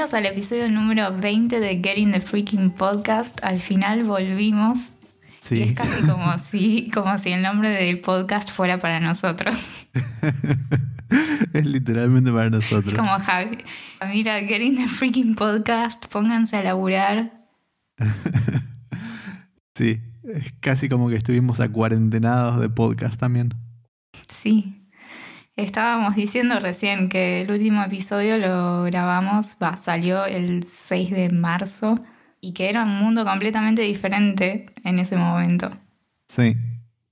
Bienvenidos al episodio número 20 de Getting the Freaking Podcast. Al final volvimos. Sí. Y es casi como si, como si el nombre del podcast fuera para nosotros. es literalmente para nosotros. Como Javi. Mira, Getting the Freaking Podcast, pónganse a laburar. sí, es casi como que estuvimos acuarentenados de podcast también. Sí. Estábamos diciendo recién que el último episodio lo grabamos, salió el 6 de marzo y que era un mundo completamente diferente en ese momento. Sí.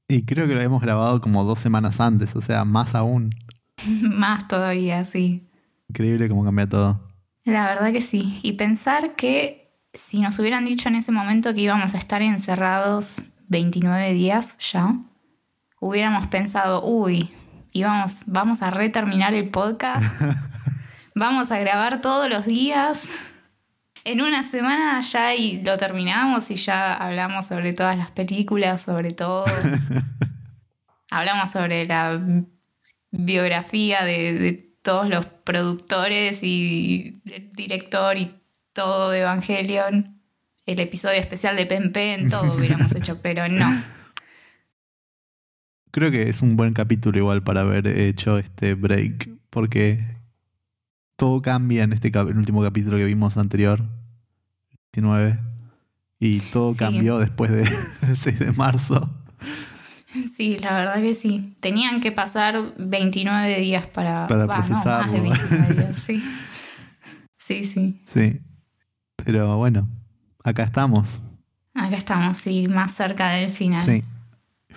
Y creo que lo habíamos grabado como dos semanas antes, o sea, más aún. Más todavía, sí. Increíble cómo cambia todo. La verdad que sí. Y pensar que si nos hubieran dicho en ese momento que íbamos a estar encerrados 29 días ya, hubiéramos pensado, uy, íbamos, vamos a reterminar el podcast, vamos a grabar todos los días. En una semana ya y lo terminamos y ya hablamos sobre todas las películas, sobre todo. hablamos sobre la biografía de, de todos los productores y el director y todo de Evangelion. El episodio especial de Pen Pen, todo hubiéramos hecho, pero no. Creo que es un buen capítulo igual para haber hecho este break, porque todo cambia en este el último capítulo que vimos anterior, 19, y todo Sí. cambió después del 6 de marzo. Sí, la verdad que sí. Tenían que pasar 29 días para, Para no, más de procesarlo. 29 días, sí. Sí, sí. Sí, pero bueno, acá estamos. Acá estamos, sí, más cerca del final. Sí,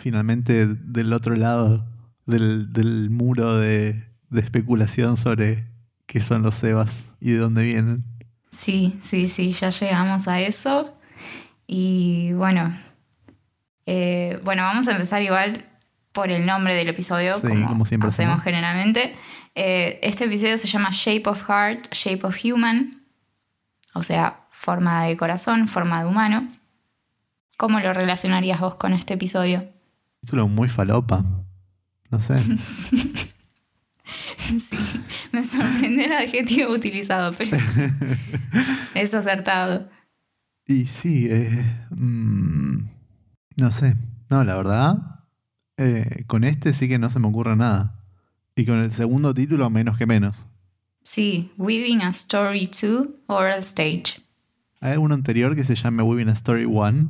finalmente del otro lado del, del muro de, de especulación sobre qué son los Sebas y de dónde vienen. Sí, sí, sí, ya llegamos a eso. Y bueno, eh, bueno, vamos a empezar igual por el nombre del episodio, Sí, como, como siempre hacemos hacemos. generalmente. Eh, este episodio se llama Shape of Heart, Shape of Human, o sea, forma de corazón, forma de humano. ¿Cómo lo relacionarías vos con este episodio? Título muy falopa. No sé. Sí, me sorprende el adjetivo utilizado, pero es acertado. Y sí, eh, mm, no sé. No, la verdad, eh, con este sí que no se me ocurre nada. Y con el segundo título, menos que menos. Sí, Weaving a Story 2, Oral Stage. ¿Hay alguno anterior que se llame Weaving a Story 1?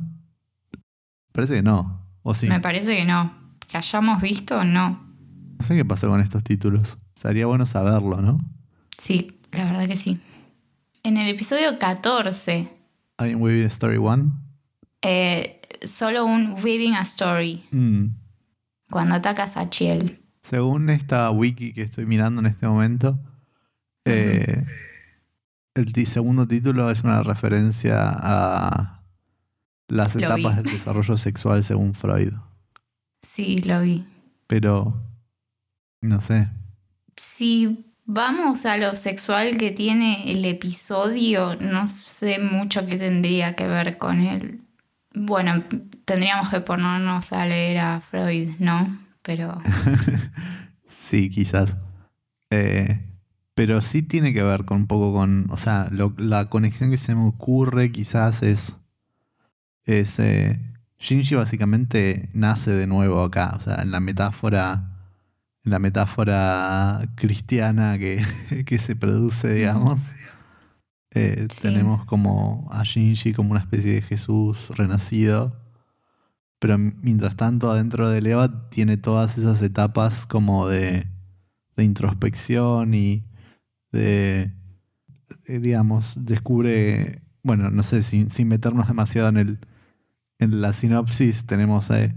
Parece que no. ¿O sí? Me parece que no. Que hayamos visto, no. No sé qué pasó con estos títulos. Sería bueno saberlo, ¿no? Sí, la verdad que sí. En el episodio 14, ¿Hay un Weaving a Story 1? eh, solo un Weaving a Story, Mm. cuando atacas a Chiel. Según esta wiki que estoy mirando en este momento, eh, el segundo título es una referencia a las Lo etapas vi. del desarrollo sexual según Freud. Sí, lo vi. Pero, no sé. Si vamos a lo sexual que tiene el episodio, no sé mucho qué tendría que ver con él. Bueno, tendríamos que ponernos a leer a Freud, ¿no? Pero sí, quizás. Eh, pero sí tiene que ver con un poco con, o sea, lo- la conexión que se me ocurre quizás es, es eh, Shinji básicamente nace de nuevo acá, o sea, en la metáfora, en la metáfora cristiana que, que se produce, digamos. eh, Sí. Tenemos como a Shinji como una especie de Jesús renacido. Pero mientras tanto, adentro de Eva tiene todas esas etapas como de, de introspección y de, eh, digamos, descubre, bueno, no sé, sin, sin meternos demasiado en, el, en la sinopsis, tenemos eh,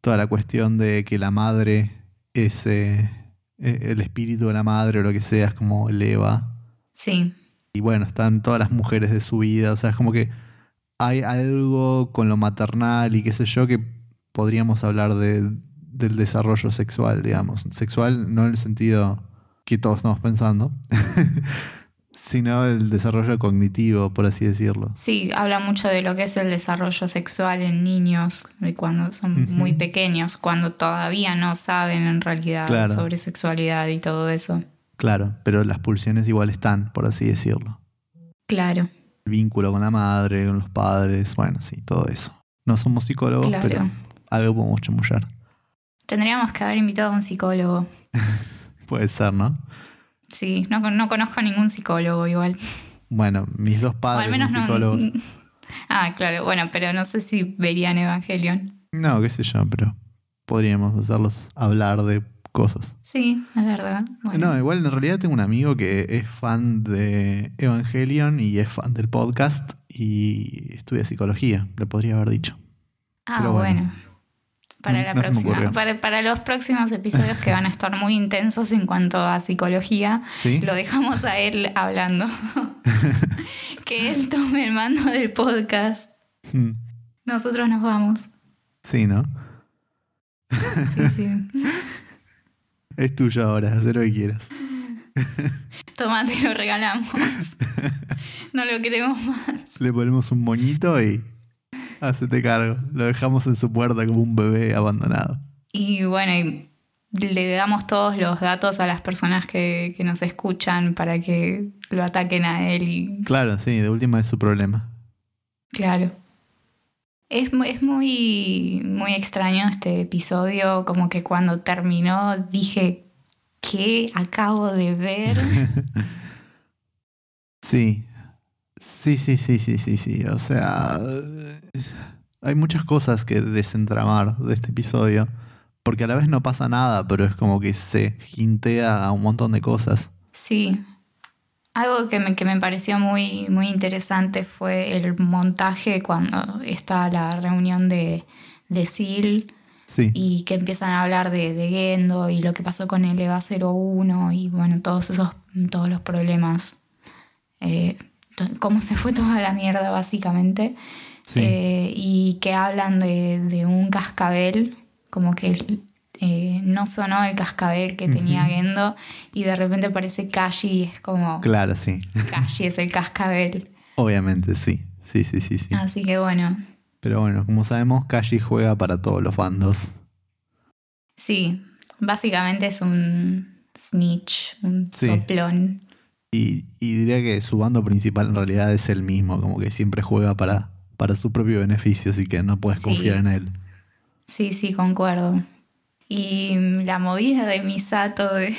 toda la cuestión de que la madre es eh, eh, el espíritu de la madre o lo que sea, es como el Eva. sí, Y bueno, están todas las mujeres de su vida. O sea, es como que hay algo con lo maternal y qué sé yo que podríamos hablar de, del desarrollo sexual, digamos. Sexual no en el sentido que todos estamos pensando, sino el desarrollo cognitivo, por así decirlo. sí, habla mucho de lo que es el desarrollo sexual en niños, de cuando son muy pequeños, cuando todavía no saben en realidad Claro. sobre sexualidad y todo eso. Claro, pero las pulsiones igual están, por así decirlo. Claro. El vínculo con la madre, con los padres, bueno, sí, todo eso. No somos psicólogos, Claro. pero algo podemos chamullar. Tendríamos que haber invitado a un psicólogo. Puede ser, ¿no? Sí, no, no conozco a ningún psicólogo igual. Bueno, mis dos padres al menos son no. psicólogos. Ah, claro, bueno, pero no sé si verían Evangelion. No, qué sé yo, pero podríamos hacerlos hablar de cosas. Sí, es verdad. Bueno. No, igual en realidad tengo un amigo que es fan de Evangelion y es fan del podcast y estudia psicología, le podría haber dicho. ah, pero bueno. bueno. Para, la no próxima, para, para los próximos episodios que van a estar muy intensos en cuanto a psicología, ¿Sí? lo dejamos a él hablando. que él tome el mando del podcast. Mm, Nosotros nos vamos. Sí, ¿no? Sí, sí. Es tuyo ahora, haz lo que quieras. Toma, te lo regalamos. No lo queremos más. Le ponemos un moñito y hacete cargo. Lo dejamos en su puerta como un bebé abandonado. Y bueno, y le damos todos los datos a las personas que, que nos escuchan para que lo ataquen a él y Claro, sí, de última es su problema. claro. Es, es muy, muy extraño este episodio, como que cuando terminó dije, ¿qué acabo de ver? Sí. Sí, sí, sí, sí, sí, sí. O sea, hay muchas cosas que desentramar de este episodio. Porque a la vez no pasa nada, pero es como que se hintea a un montón de cosas. Sí. Algo que me, que me pareció muy, muy interesante fue el montaje cuando está la reunión de, de Sil. Sí, y que empiezan a hablar de, de Gendo y lo que pasó con el EVA 01 y bueno, todos esos, todos los problemas, eh, cómo se fue toda la mierda básicamente, sí. Eh, y que hablan de, de un cascabel, como que eh, no sonó el cascabel que tenía. Gendo y de repente aparece Kashi y es como, Claro, sí. Kashi es el cascabel. Obviamente, sí. Sí, sí, sí, sí. Así que bueno, Pero bueno, como sabemos, Kashi juega para todos los bandos. sí, básicamente es un snitch, un Sí. soplón. Y, y diría que su bando principal en realidad es el mismo, como que siempre juega para, para su propio beneficio, así que no puedes Sí. confiar en él. Sí, sí, concuerdo. Y mm, la movida de Misato de,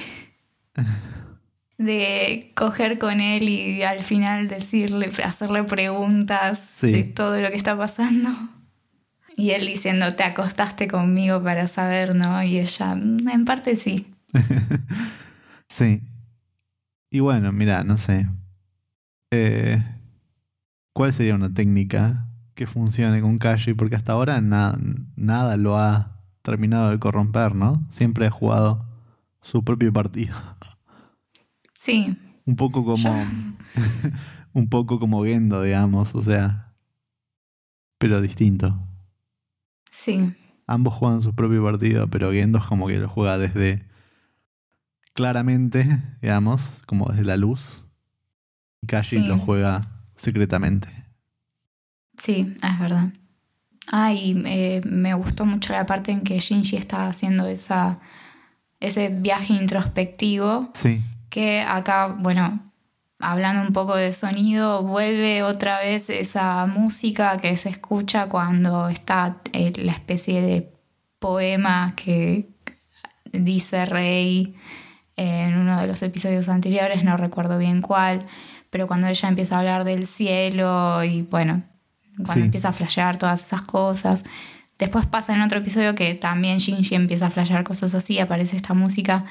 de coger con él y al final decirle, hacerle preguntas Sí. de todo lo que está pasando. Y él diciendo, te acostaste conmigo para saber, ¿no? Y ella, "Mm, en parte sí. Sí. Y bueno, mira, no sé. Eh, ¿Cuál sería una técnica que funcione con Kashi? Porque hasta ahora na- nada lo ha terminado de corromper, ¿no? Siempre ha jugado su propio partido. Sí, Un poco como. un poco como Gendo, digamos, o sea. Pero distinto. sí, Ambos juegan su propio partido, pero Gendo es como que lo juega desde. Claramente, digamos, como desde la luz. Y Sí. lo juega secretamente. sí, es verdad. Ay, eh, me gustó mucho la parte en que Shinji está haciendo esa, ese viaje introspectivo Sí, que acá, bueno, hablando un poco de sonido, vuelve otra vez esa música que se escucha cuando está eh, la especie de poema que dice Rey en uno de los episodios anteriores, no recuerdo bien cuál, pero cuando ella empieza a hablar del cielo y bueno, cuando Sí. empieza a flashear todas esas cosas. Después pasa en otro episodio que también Shinji empieza a flashear cosas así, aparece esta música.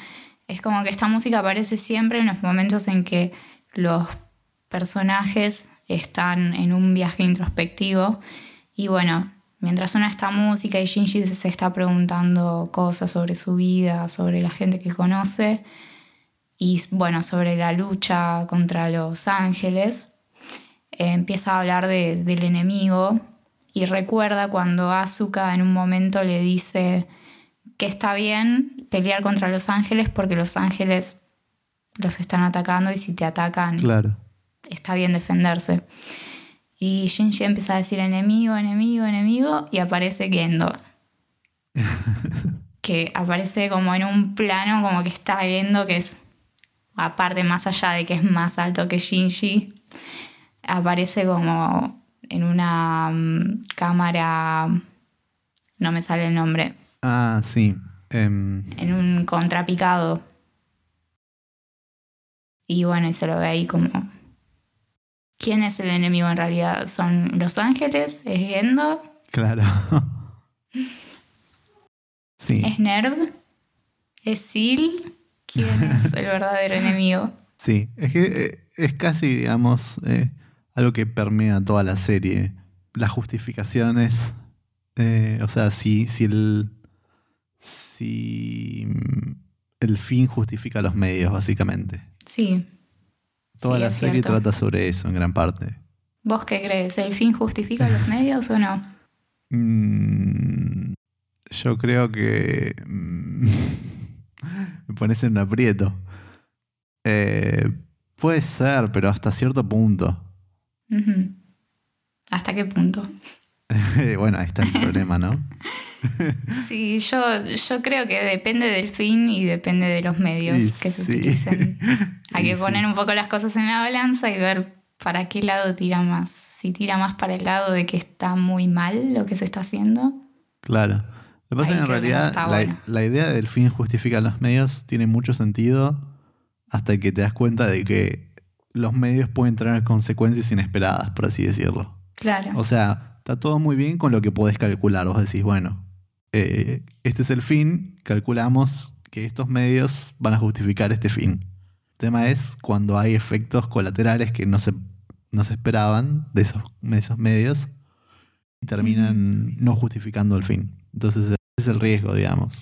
Es como que esta música aparece siempre en los momentos en que los personajes están en un viaje introspectivo. Y bueno, mientras suena esta música y Shinji se está preguntando cosas sobre su vida, sobre la gente que conoce y bueno, sobre la lucha contra los ángeles, eh, empieza a hablar de- del enemigo y recuerda cuando Asuka en un momento le dice que está bien pelear contra los ángeles porque los ángeles los están atacando y si te atacan claro. está bien defenderse. Y Shinji empieza a decir enemigo, enemigo, enemigo y aparece Gendo. que aparece como en un plano como que está Gendo que es aparte más allá de que es más alto que Shinji. aparece como en una mm, cámara, no me sale el nombre, Ah, sí. Em, en un contrapicado. Y bueno, y se lo ve ahí como... ¿Quién es el enemigo en realidad? ¿Son los ángeles? ¿Es Gendo? claro. sí, ¿Es Nerv? ¿Es Sil? ¿Quién es el verdadero enemigo? sí. Es que eh, es casi, digamos, eh, algo que permea toda la serie. Las justificaciones. eh, o sea, si, si el. Si mm, el fin justifica los medios, básicamente. Sí. Toda Sí, la serie cierto. trata sobre eso en gran parte. ¿Vos qué crees? ¿El fin justifica los medios o no? Mm, yo creo que mm, me pones en un aprieto. Eh, puede ser, pero hasta cierto punto. Ujú. ¿Hasta qué punto? bueno, ahí está el problema, ¿no? Sí, yo, yo creo que depende del fin y depende de los medios Y que se sí. utilicen. Hay Y que sí. poner un poco las cosas en la balanza y ver para qué lado tira más. Si tira más para el lado de que está muy mal lo que se está haciendo. Claro. Lo que pasa es que en no realidad la, bueno. la idea del fin justifica los medios tiene mucho sentido hasta que te das cuenta de que los medios pueden tener consecuencias inesperadas, por así decirlo. Claro. O sea, está todo muy bien con lo que podés calcular. Vos decís, bueno, eh, este es el fin, calculamos que estos medios van a justificar este fin. El tema es cuando hay efectos colaterales que no se, no se esperaban de esos, de esos medios y terminan no justificando el fin. Entonces, ese es el riesgo, digamos,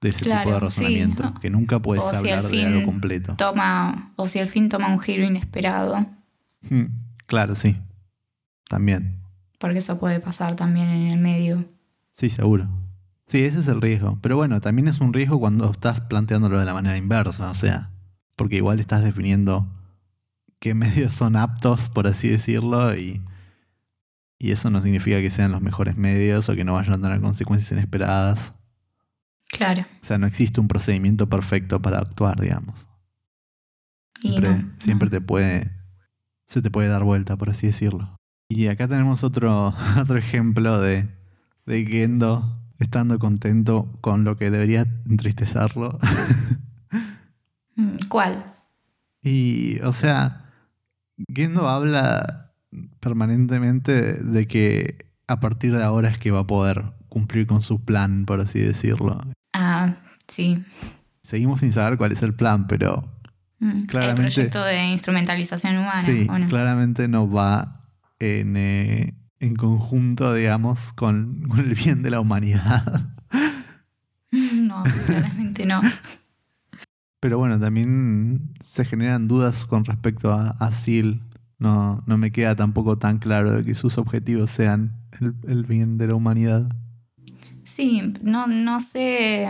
de ese tipo de razonamiento, sí. que nunca puedes O si hablar de fin algo completo. Toma, o si el fin toma un giro inesperado, Hmm, Claro, sí. También. Porque eso puede pasar también en el medio. Sí, seguro. Sí, ese es el riesgo. Pero bueno, también es un riesgo cuando estás planteándolo de la manera inversa, o sea, porque igual estás definiendo qué medios son aptos, por así decirlo, y, y eso no significa que sean los mejores medios o que no vayan a tener consecuencias inesperadas. Claro. O sea, no existe un procedimiento perfecto para actuar, digamos. Siempre, no, siempre te puede. Se te puede dar vuelta, por así decirlo. Y acá tenemos otro, otro ejemplo de, de Gendo estando contento con lo que debería entristecerlo. Mm, ¿Cuál? y, o sea, Gendo habla permanentemente de que a partir de ahora es que va a poder cumplir con su plan, por así decirlo. Ah, sí. Seguimos sin saber cuál es el plan, pero Mm, Claramente- El proyecto de instrumentalización humana, Sí, ¿o no? claramente no va en, eh, en conjunto, digamos, con, con el bien de la humanidad. No, claramente no. Pero bueno, también se generan dudas con respecto a, a Seal. No, no me queda tampoco tan claro de que sus objetivos sean el, el bien de la humanidad. Sí, no, no sé.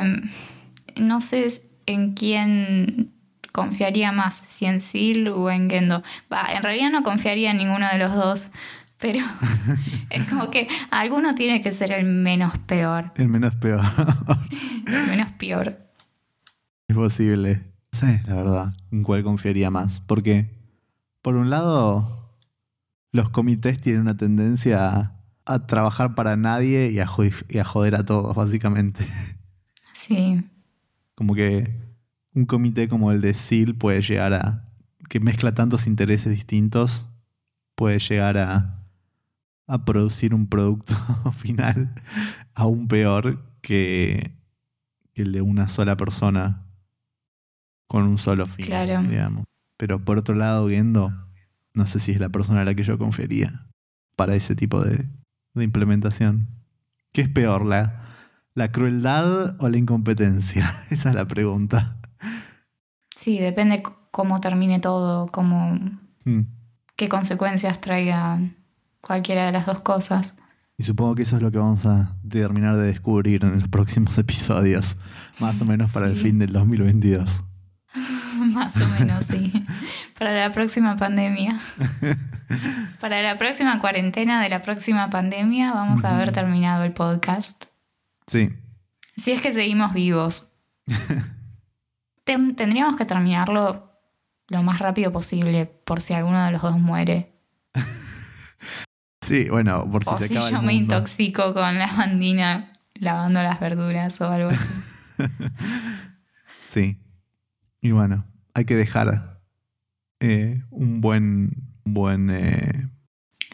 No sé en quién confiaría más, si en Sil o en Gendo. Va, en realidad no confiaría en ninguno de los dos, pero es como que alguno tiene que ser el menos peor. El menos peor. El menos peor. es posible. No sé, la verdad, en cuál confiaría más. Porque, por un lado, los comités tienen una tendencia a, a trabajar para nadie y a, y a joder a todos, básicamente. Sí, Como que un comité como el de SEAL puede llegar a. que mezcla tantos intereses distintos, puede llegar a. a producir un producto final aún peor que, que el de una sola persona con un solo fin, Claro. digamos. Pero por otro lado, viendo, no sé si es la persona a la que yo confiaría para ese tipo de, de implementación. ¿Qué es peor, la, la crueldad o la incompetencia? Esa es la pregunta. Sí, depende cómo termine todo, cómo, Hmm. qué consecuencias traiga cualquiera de las dos cosas. Y supongo que eso es lo que vamos a terminar de descubrir en los próximos episodios, más o menos para el fin del 2022. Más o menos, sí. Para la próxima pandemia. Para la próxima cuarentena de la próxima pandemia vamos a haber terminado el podcast. Sí, Si es que seguimos vivos. Ten- tendríamos que terminarlo lo más rápido posible por si alguno de los dos muere. Sí, bueno, por si o se si acaba yo el me intoxico con la bandina lavando las verduras o algo así. Sí. Y bueno, hay que dejar eh, un buen, buen eh,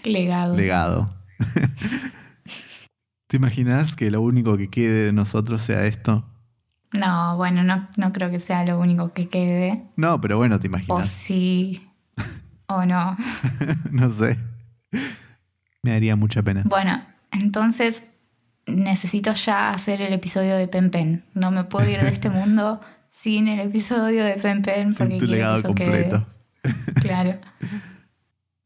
Legado. legado. ¿Te imaginas que lo único que quede de nosotros sea esto? No, bueno, no, no creo que sea lo único que quede. No, pero bueno, te O imaginas. sí, o no. no sé. Me daría mucha pena. Bueno, entonces necesito ya hacer el episodio de Pen Pen. No me puedo ir de este mundo sin el episodio de Pen Pen Sin porque tu quiero que legado eso completo. quede. Claro.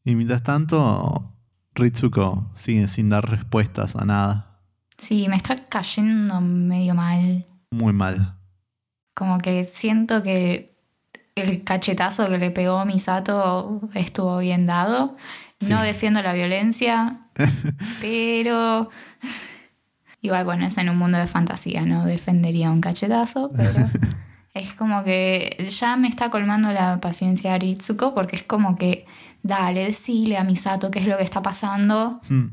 Y mientras tanto, Ritsuko sigue sin dar respuestas a nada. Sí, me está cayendo medio mal. Muy mal. Como que siento que el cachetazo que le pegó Misato estuvo bien dado. No Sí. defiendo la violencia, pero igual, bueno, es en un mundo de fantasía, no defendería un cachetazo, pero es como que ya me está colmando la paciencia de Aritsuko porque es como que, dale, decile a Misato qué es lo que está pasando, Hmm.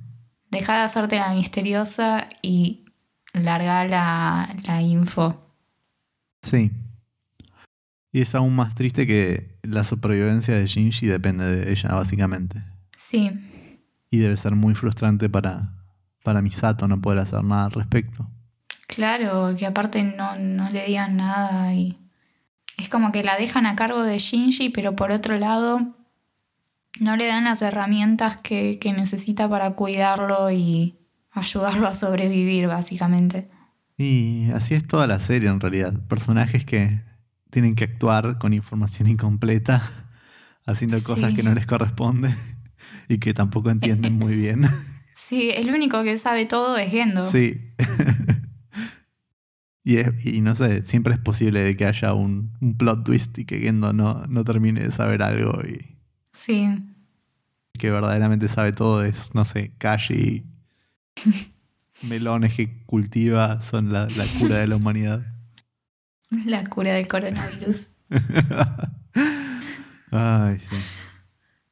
deja de hacerte la misteriosa y larga la, la info. Sí. Y es aún más triste que la supervivencia de Shinji depende de ella, básicamente. Sí, Y debe ser muy frustrante para, para Misato no poder hacer nada al respecto. claro, que aparte no, no le digan nada y es como que la dejan a cargo de Shinji, pero por otro lado no le dan las herramientas que, que necesita para cuidarlo y ayudarlo a sobrevivir, básicamente. Y así es toda la serie en realidad. Personajes que tienen que actuar con información incompleta, haciendo cosas Sí. que no les corresponde y que tampoco entienden muy bien. Sí, el único que sabe todo es Gendo. Sí. y, es- y no sé, siempre es posible de que haya un, un plot twist y que Gendo no, no termine de saber algo y Sí, que verdaderamente sabe todo es, no sé, Kashi. Melones que cultiva son la, la cura de la humanidad. la cura del coronavirus. Ay, sí.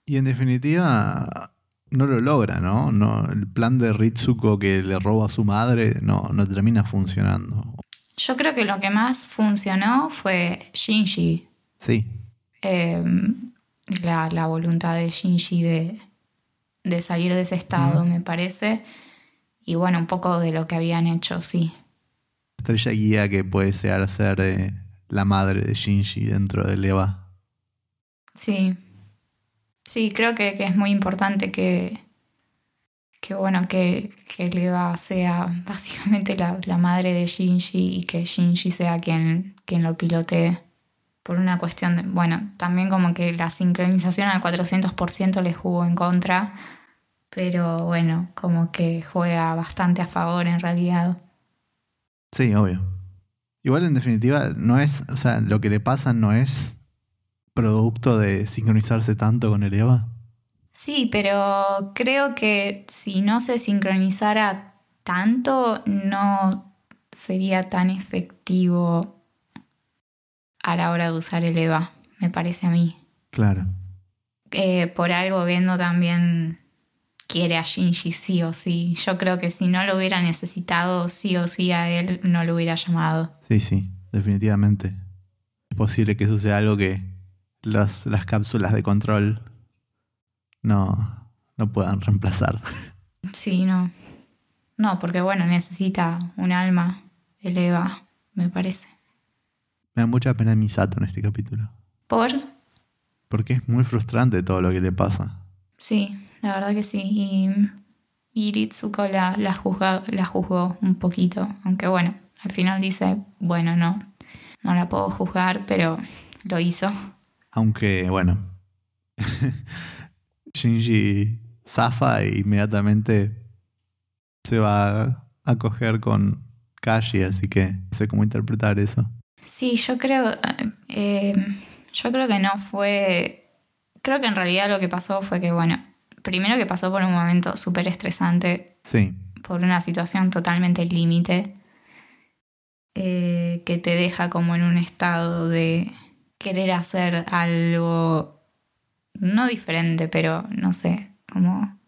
Y en definitiva, no lo logra, ¿no? no el plan de Ritsuko que le roba a su madre no, no termina funcionando. Yo creo que lo que más funcionó fue Shinji. Sí, eh, la, la voluntad de Shinji de, de salir de ese estado, me parece. Y bueno, un poco de lo que habían hecho, sí. estrella guía que puede llegar ser eh, la madre de Shinji dentro del EVA. Sí. Sí, creo que, que es muy importante que, que bueno, que, que Leva sea básicamente la, la madre de Shinji y que Shinji sea quien, quien lo pilotee. Por una cuestión de, bueno, también como que la sincronización al 400% les jugó en contra, pero bueno, como que juega bastante a favor en realidad. Sí, obvio. Igual en definitiva, no es, o sea, lo que le pasa no es producto de sincronizarse tanto con el EVA. Sí, pero creo que si no se sincronizara tanto, no sería tan efectivo a la hora de usar el EVA, me parece a mí. Claro. Eh, por algo Gendo también quiere a Shinji sí o sí. Yo creo que si no lo hubiera necesitado sí o sí a él, no lo hubiera llamado. Sí, sí, definitivamente. Es posible que eso sea algo que las, las cápsulas de control no, no puedan reemplazar. Sí, no. No, porque bueno, necesita un alma, el EVA, me parece. Me da mucha pena Misato en este capítulo. Por Porque es muy frustrante todo lo que le pasa. Sí, la verdad que sí. Y, y Ritsuko la, la, juzga- la juzgó un poquito. Aunque bueno, al final dice, bueno, no, no la puedo juzgar, pero lo hizo. Aunque, bueno, Shinji zafa e inmediatamente se va a, coger con Kashi, así que no sé cómo interpretar eso. Sí, yo creo, eh, yo creo que no fue, creo que en realidad lo que pasó fue que, bueno, primero que pasó por un momento súper estresante Sí, por una situación totalmente límite eh, que te deja como en un estado de querer hacer algo no diferente, pero no sé, como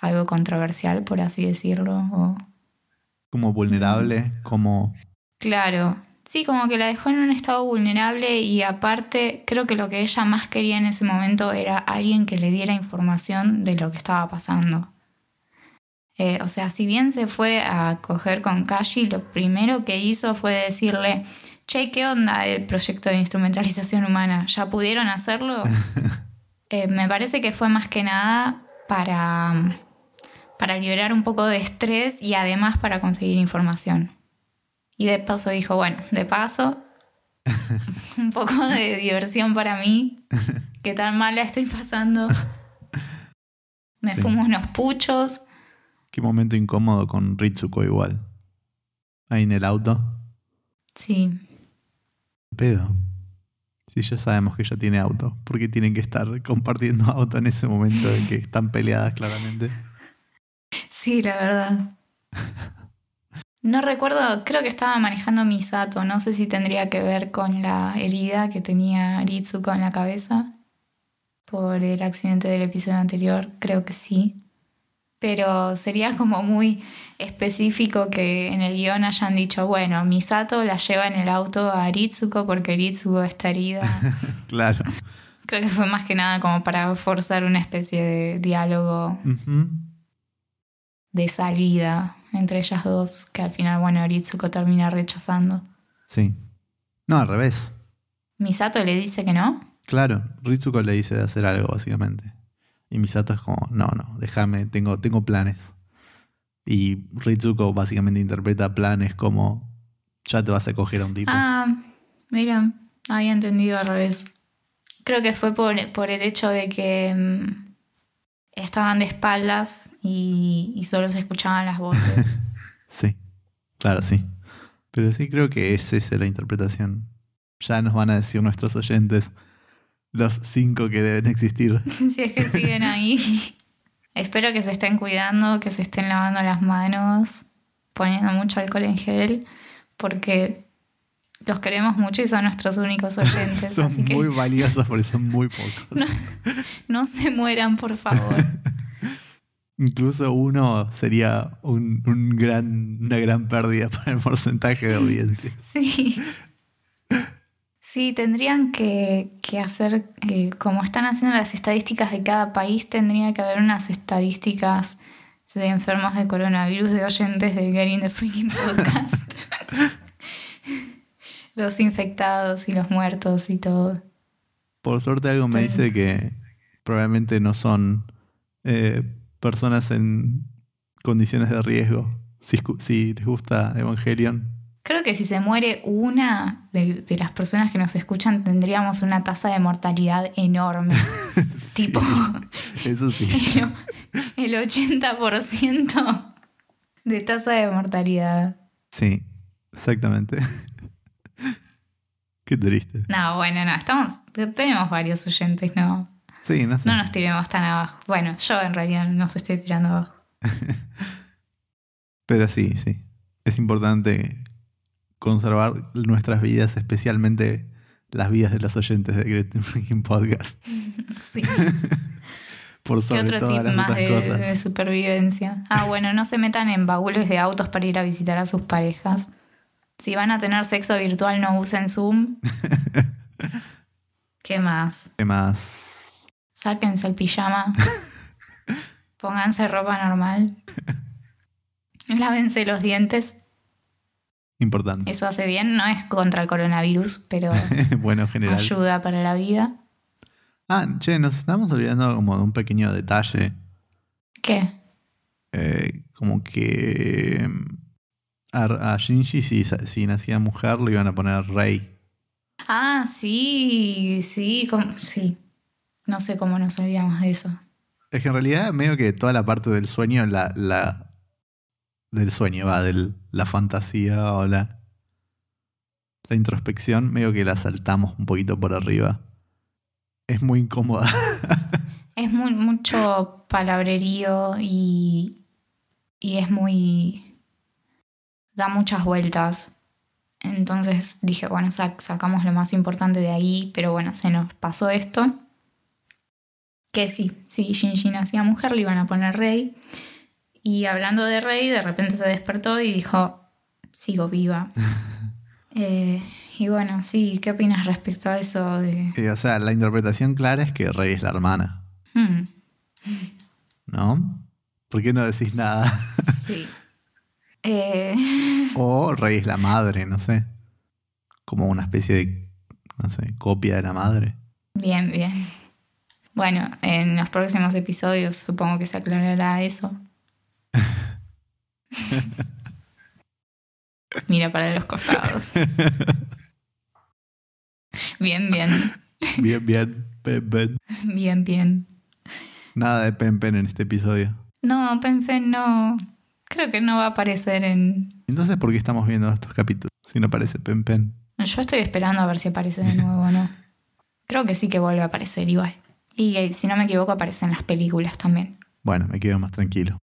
algo controversial, por así decirlo. O... Como vulnerable, como... Claro, sí, como que la dejó en un estado vulnerable y aparte creo que lo que ella más quería en ese momento era alguien que le diera información de lo que estaba pasando. Eh, o sea, si bien se fue a coger con Kashi, lo primero que hizo fue decirle, che, ¿qué onda el proyecto de instrumentalización humana? ¿Ya pudieron hacerlo? Eh, me parece que fue más que nada para, para liberar un poco de estrés y además para conseguir información. Y de paso dijo, bueno, de paso, un poco de diversión para mí, que tan mal la estoy pasando. Me fumo unos puchos. Qué momento incómodo con Ritsuko igual. Ahí en el auto. Sí. Pedo. Si ya sabemos que ella tiene auto, ¿por qué tienen que estar compartiendo auto en ese momento en que están peleadas claramente? Sí, la verdad. No recuerdo, creo que estaba manejando Misato, no sé si tendría que ver con la herida que tenía Ritsuko en la cabeza por el accidente del episodio anterior, creo que sí pero sería como muy específico que en el guion hayan dicho, bueno, Misato la lleva en el auto a Ritsuko porque Ritsuko está herida. claro. Creo que fue más que nada como para forzar una especie de diálogo de salida entre ellas dos, que al final, bueno, Ritsuko termina rechazando. Sí. No, al revés. ¿Misato le dice que no? Claro, Ritsuko le dice de hacer algo, básicamente. Y Misato es como, no, no, déjame, tengo, tengo planes. Y Ritsuko básicamente interpreta planes como, ya te vas a coger a un tipo. Ah, mira, había entendido al revés. Creo que fue por, el hecho de que mm, estaban de espaldas y, y solo se escuchaban las voces. sí, claro, sí. Pero sí creo que es esa la interpretación. Ya nos van a decir nuestros oyentes los cinco que deben existir. si es que siguen ahí. Espero que se estén cuidando, que se estén lavando las manos, poniendo mucho alcohol en gel, porque los queremos mucho y son nuestros únicos oyentes. son muy valiosos porque son muy pocos. No, se mueran, por favor. Incluso uno sería un, un, gran, una gran pérdida para el porcentaje de audiencia. Sí. Sí, tendrían que, hacer, eh, como están haciendo las estadísticas de cada país, tendría que haber unas estadísticas de enfermos de coronavirus, de oyentes de Getting the Freaking Podcast. Los infectados y los muertos y todo. Por suerte algo me dice que probablemente no son eh, personas en condiciones de riesgo. Si, si les gusta Evangelion, Creo que si se muere una de, las personas que nos escuchan, tendríamos una tasa de mortalidad enorme. tipo. Eso sí. El, 80% de tasa de mortalidad. Sí, exactamente. Qué triste. No, bueno, no, estamos. Tenemos varios oyentes, ¿no? Sí, no sé. No nos tiremos tan abajo. Bueno, yo en realidad no se estoy tirando abajo. Pero sí, sí. Es importante conservar nuestras vidas, especialmente las vidas de los oyentes de Great Freaking Podcast. Sí. Por sobre ¿Qué otro tip más de, supervivencia? Ah, bueno, no se metan en baúles de autos para ir a visitar a sus parejas. Si van a tener sexo virtual, no usen Zoom. ¿Qué más? ¿Qué más? Sáquense el pijama. Pónganse ropa normal. Lávense los dientes. Importante. Eso hace bien, no es contra el coronavirus, pero bueno, general. ayuda para la vida. Ah, che, nos estamos olvidando como de un pequeño detalle. ¿Qué? Eh, como que mm, a, Shinji si, si, nacía mujer lo iban a poner rey. Ah, sí, sí, sí. No sé cómo nos olvidamos de eso. Es que en realidad medio que toda la parte del sueño la, la del sueño, va, de la fantasía o la, la introspección, medio que la saltamos un poquito por arriba. Es muy incómoda. es muy, mucho palabrerío y, y es muy... da muchas vueltas. Entonces dije, bueno, sacamos lo más importante de ahí, pero bueno, se nos pasó esto. Que sí, si Shinji nacía mujer, le iban a poner rey. Y hablando de rey, de repente se despertó y dijo, sigo viva. Eh, y bueno, sí, ¿qué opinas respecto a eso de... O sea, la interpretación clara es que Rey es la hermana, Hmm, ¿no? ¿Por qué no decís nada? sí. Eh, o Rey es la madre, no sé. Como una especie de, no sé, copia de la madre. bien, bien. Bueno, en los próximos episodios supongo que se aclarará eso. Mira para los costados. Bien, bien. Bien, bien, pen, pen. Bien, bien. Nada de pen, pen en este episodio. No, pensé no. Creo que no va a aparecer en. Entonces, ¿por qué estamos viendo estos capítulos? Si no parece pen, pen. Yo estoy esperando a ver si aparece de nuevo o no. Creo que sí que vuelve a aparecer igual. Y eh, si no me equivoco, aparece en las películas también. Bueno, me quedo más tranquilo.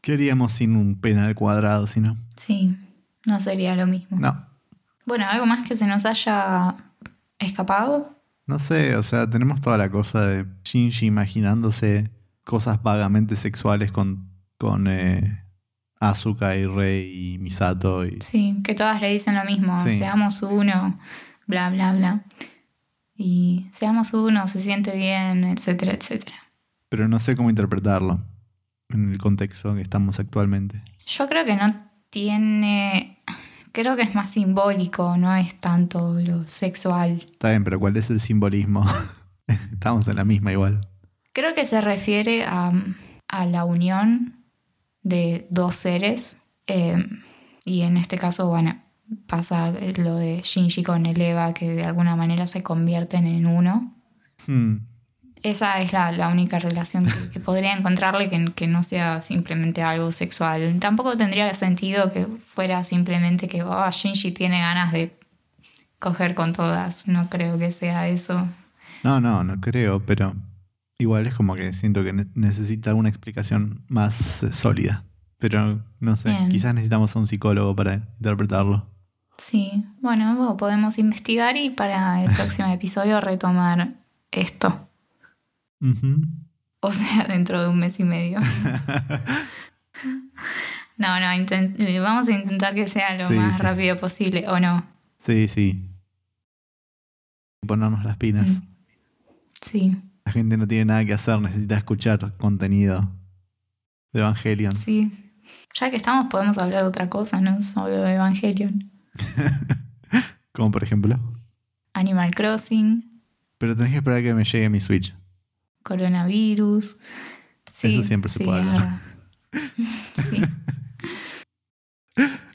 ¿Qué haríamos sin un penal cuadrado, si no? Sí, no sería lo mismo. No. Bueno, algo más que se nos haya escapado. No sé, o sea, tenemos toda la cosa de Shinji imaginándose cosas vagamente sexuales con, con eh, Asuka y Rei y Misato. Y... Sí, que todas le dicen lo mismo. Sí. Seamos uno, bla, bla, bla. Y seamos uno, se siente bien, etcétera, etcétera. Pero no sé cómo interpretarlo en el contexto que estamos actualmente. Yo creo que no tiene. Creo que es más simbólico, no es tanto lo sexual. Está bien, pero ¿cuál es el simbolismo? estamos en la misma igual. Creo que se refiere a, a la unión de dos seres. eh, y en este caso, bueno, pasa lo de Shinji con el Eva, que de alguna manera se convierten en uno. Hmm. Esa es la, la única relación que, que podría encontrarle que, que no sea simplemente algo sexual. Tampoco tendría sentido que fuera simplemente que oh, Shinji tiene ganas de coger con todas. No creo que sea eso. No, no, no creo, pero igual es como que siento que ne- necesita una explicación más eh, sólida. Pero no sé, Bien. quizás necesitamos a un psicólogo para interpretarlo. Sí, bueno, podemos investigar y para el próximo episodio retomar esto. O sea, dentro de un mes y medio. No, no, inten- vamos a intentar que sea lo Sí, más sí. rápido posible, ¿o no? Sí, sí. Ponernos las pinas. Mm. Sí, La gente no tiene nada que hacer, necesita escuchar contenido de Evangelion. sí. Ya que estamos, podemos hablar de otra cosa, ¿no? Sobre Evangelion. Como por ejemplo. Animal Crossing, Pero tenés que esperar a que me llegue mi Switch. coronavirus. Sí, Eso siempre se sí, puede es hablar. Sí.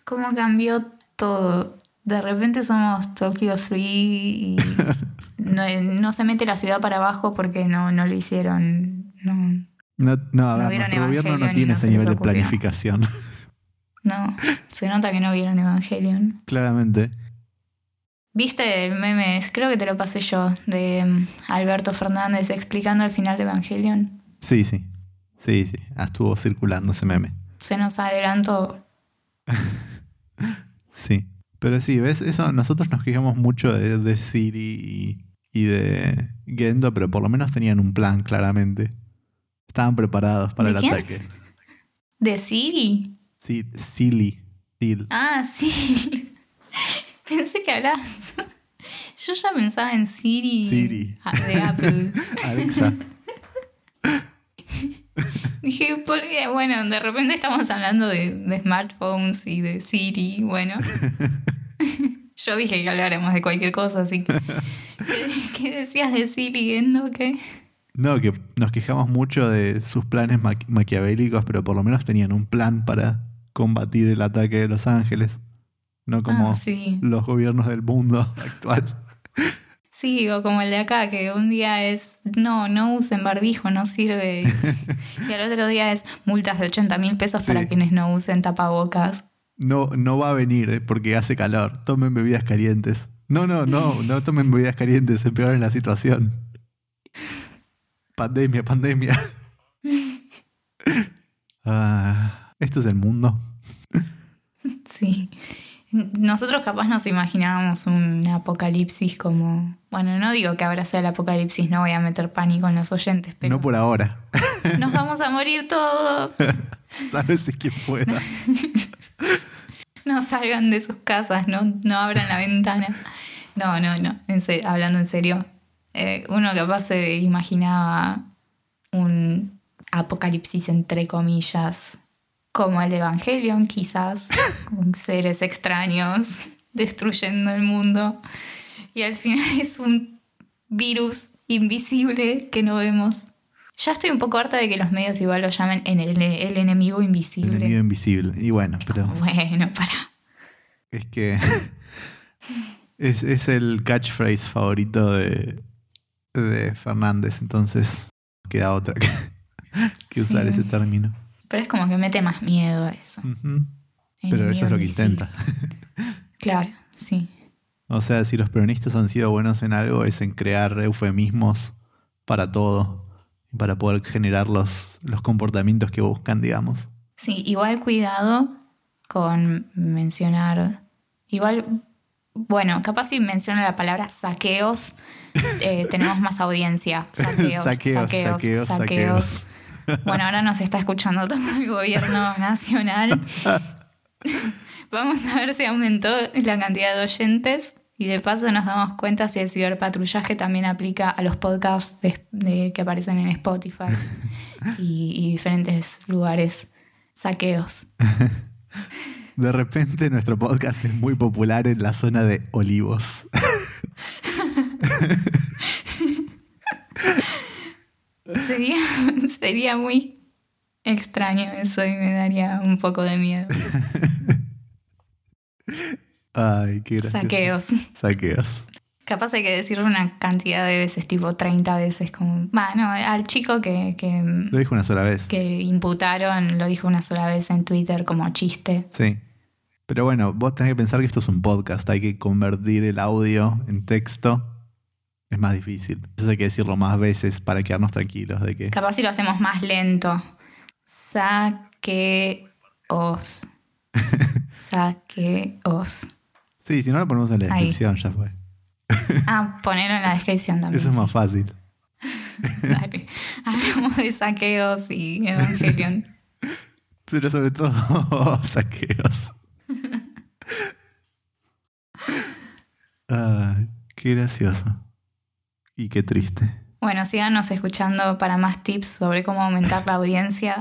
¿Cómo cambió todo? De repente somos Tokyo 3 y no, no se mete la ciudad para abajo porque no, no lo hicieron. No, No, no a ver, nuestro gobierno no tiene ese nivel de planificación. no, se nota que no vieron Evangelion. Claramente. ¿Viste el meme? Creo que te lo pasé yo, de mm, Alberto Fernández explicando el final de Evangelion. Sí, sí. Sí, sí. Ah, Estuvo circulando ese meme. Se nos adelantó. Sí. Pero sí, ¿ves? Eso, nosotros nos quejamos mucho de, de Siri y, y de Gendo, pero por lo menos tenían un plan, claramente. Estaban preparados para ¿De el quién? ataque. ¿De Siri? Sí, Silly. Sil. Ah, sí. Pensé que hablabas. Yo ya pensaba en Siri. Siri. ah, De Apple. Alexa. Dije, ¿por qué? Bueno, de repente estamos hablando de, de smartphones y de Siri. Bueno. Yo dije que habláramos de cualquier cosa, así que. ¿Qué, qué decías de Siri, Endo? ¿Qué? No, que nos quejamos mucho de sus planes maqui- maquiavélicos, pero por lo menos tenían un plan para combatir el ataque de Los Ángeles. No como Ah, sí. los gobiernos del mundo actual. Sí, o como el de acá, que un día es, no, no usen barbijo, no sirve. Y al otro día es multas de 80 mil pesos para quienes no usen tapabocas. No, no va a venir eh, porque hace calor. Tomen bebidas calientes. No, no, no, no tomen bebidas calientes, empeoran la situación. Pandemia, pandemia. Ah, esto es el mundo. Sí. Nosotros capaz nos imaginábamos un apocalipsis como... Bueno, no digo que ahora sea el apocalipsis, no voy a meter pánico en los oyentes, pero... No por ahora. Nos vamos a morir todos. Sabes si quien pueda. No salgan de sus casas, no, no abran la ventana. No, no, no. En serio, hablando en serio. Eh, uno capaz se imaginaba un apocalipsis entre comillas, como el de Evangelion, quizás, con seres extraños destruyendo el mundo. Y al final es un virus invisible que no vemos. Ya estoy un poco harta de que los medios igual lo llamen en el, el enemigo invisible. El enemigo invisible. Y bueno, pero. Bueno, para. Es que. es, es el catchphrase favorito de, de Fernández, entonces queda otra que, que usar Sí. ese término. Pero es como que mete más miedo a eso. Pero eso es lo que invisible. intenta. Claro, sí. O sea, si los peronistas han sido buenos en algo, es en crear eufemismos para todo. Para poder generar los, los comportamientos que buscan, digamos. Sí, igual cuidado con mencionar. Igual, bueno, capaz si menciona la palabra saqueos, eh, tenemos más audiencia. Saqueos, Saqueos, saqueos, saqueos, saqueos. Bueno, ahora nos está escuchando todo el gobierno nacional. Vamos a ver si aumentó la cantidad de oyentes y de paso nos damos cuenta si el ciberpatrullaje también aplica a los podcasts de- de- que aparecen en Spotify y, y diferentes lugares. Saqueos. De repente nuestro podcast es muy popular en la zona de Olivos. Sería, sería muy extraño eso y me daría un poco de miedo. Ay, qué gracioso. Saqueos. Saqueos. Capaz hay que decirlo una cantidad de veces, tipo 30 veces, como, bueno, al chico que, que, Lo dijo una sola vez. que imputaron lo dijo una sola vez en Twitter como chiste. Sí. Pero bueno, vos tenés que pensar que esto es un podcast. Hay que convertir el audio en texto. Es más difícil. Entonces hay que decirlo más veces para quedarnos tranquilos de que... Capaz si lo hacemos más lento. Saqueos. Saqueos. Sí, si no lo ponemos en la Ahí. descripción, ya fue. Ah, ponerlo en la descripción también. Eso es sí. más fácil. Dale. Hablamos de saqueos y Evangelion. Pero sobre todo saqueos. Ay, qué gracioso. Y qué triste. Bueno, síganos escuchando para más tips sobre cómo aumentar la audiencia.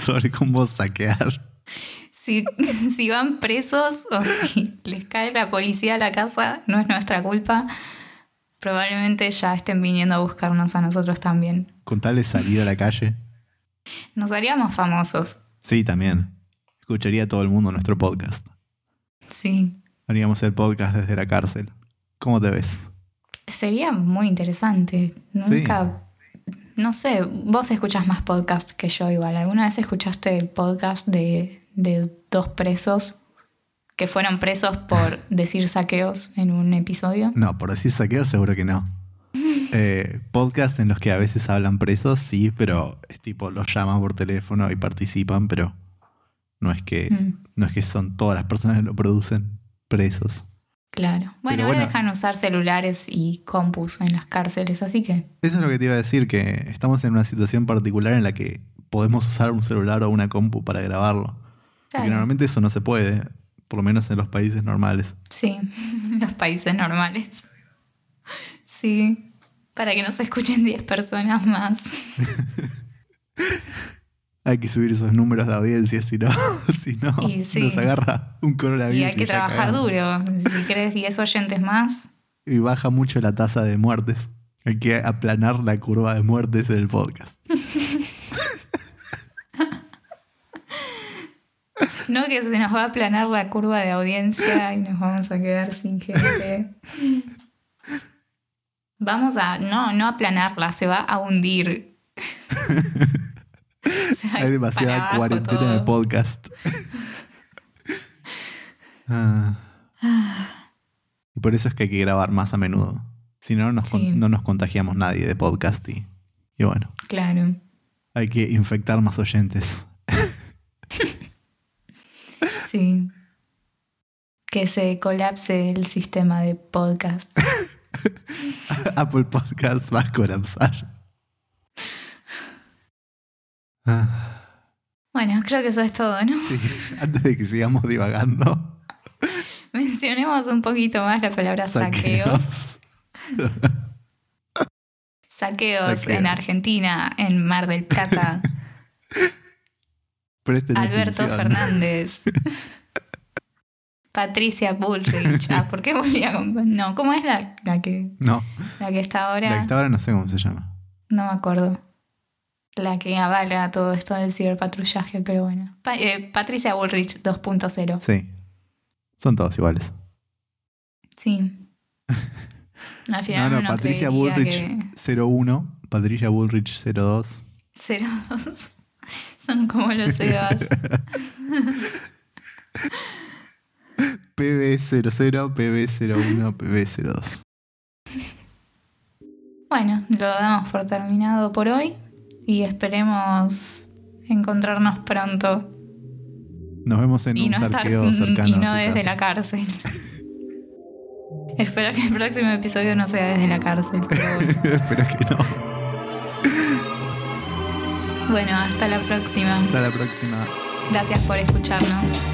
Sobre cómo saquear. Si, si van presos o si les cae la policía a la casa, no es nuestra culpa. Probablemente ya estén viniendo a buscarnos a nosotros también. Con tal de salir a la calle. Nos haríamos famosos. Sí, también. Escucharía todo el mundo nuestro podcast. Sí. Haríamos el podcast desde la cárcel. ¿Cómo te ves? Sería muy interesante. Nunca. No sé, vos escuchas más podcast que yo igual. ¿Alguna vez escuchaste el podcast de, de dos presos que fueron presos por decir saqueos en un episodio? No, por decir saqueo seguro que no. Eh, podcast en los que a veces hablan presos, sí, pero es tipo, los llaman por teléfono y participan, pero no es que, Mm, no es que son todas las personas que lo producen presos. claro. Bueno, Pero ahora bueno. dejan usar celulares y compus en las cárceles, así que Eso es lo que te iba a decir, que estamos en una situación particular en la que podemos usar un celular o una compu para grabarlo. Porque normalmente eso no se puede, por lo menos en los países normales. sí, los países normales. Sí, para que no se escuchen 10 personas más. Hay que subir esos números de audiencia, si no, si no sí. nos agarra un coronavirus. Y hay que trabajar cagamos. duro. Si querés 10 oyentes más, Y baja mucho la tasa de muertes. Hay que aplanar la curva de muertes en el podcast. No que se nos va a aplanar la curva de audiencia y nos vamos a quedar sin gente. Vamos a, no, no aplanarla, se va a hundir. Va Hay demasiada cuarentena todo. de podcast. Ah. Y por eso es que hay que grabar más a menudo. Si no, no nos, Sí. no nos contagiamos nadie de podcast. Y, y bueno, Claro. hay que infectar más oyentes. Sí. que se colapse el sistema de podcast. Apple Podcast va a colapsar. Ah, Bueno, creo que eso es todo, ¿no? sí, antes de que sigamos divagando. Mencionemos un poquito más la palabra saqueos. Saqueos. Saqueos, Saqueos. en Argentina, en Mar del Plata. Presten Alberto atención. Fernández. Patricia Bullrich. Ah, ¿por qué volvía con.? No, ¿cómo es la, la que, No, la que está ahora? la que está ahora no sé cómo se llama. No me acuerdo. La que avala todo esto del ciberpatrullaje, pero bueno. Pa- eh, Patricia Bullrich 2.0. Sí. Son todos iguales. Sí. Al No, final no, uno Patricia Bullrich que 01, Patricia Bullrich 02. 02 son como los Sebas. PB00, PB01, PB02. Bueno, lo damos por terminado por hoy y esperemos encontrarnos pronto Nos vemos en y un no estar cercano y a no su desde casa. la cárcel. Espero que el próximo episodio no sea desde la cárcel, pero bueno. Espero que no. Bueno, hasta la próxima. Hasta la próxima. Gracias por escucharnos.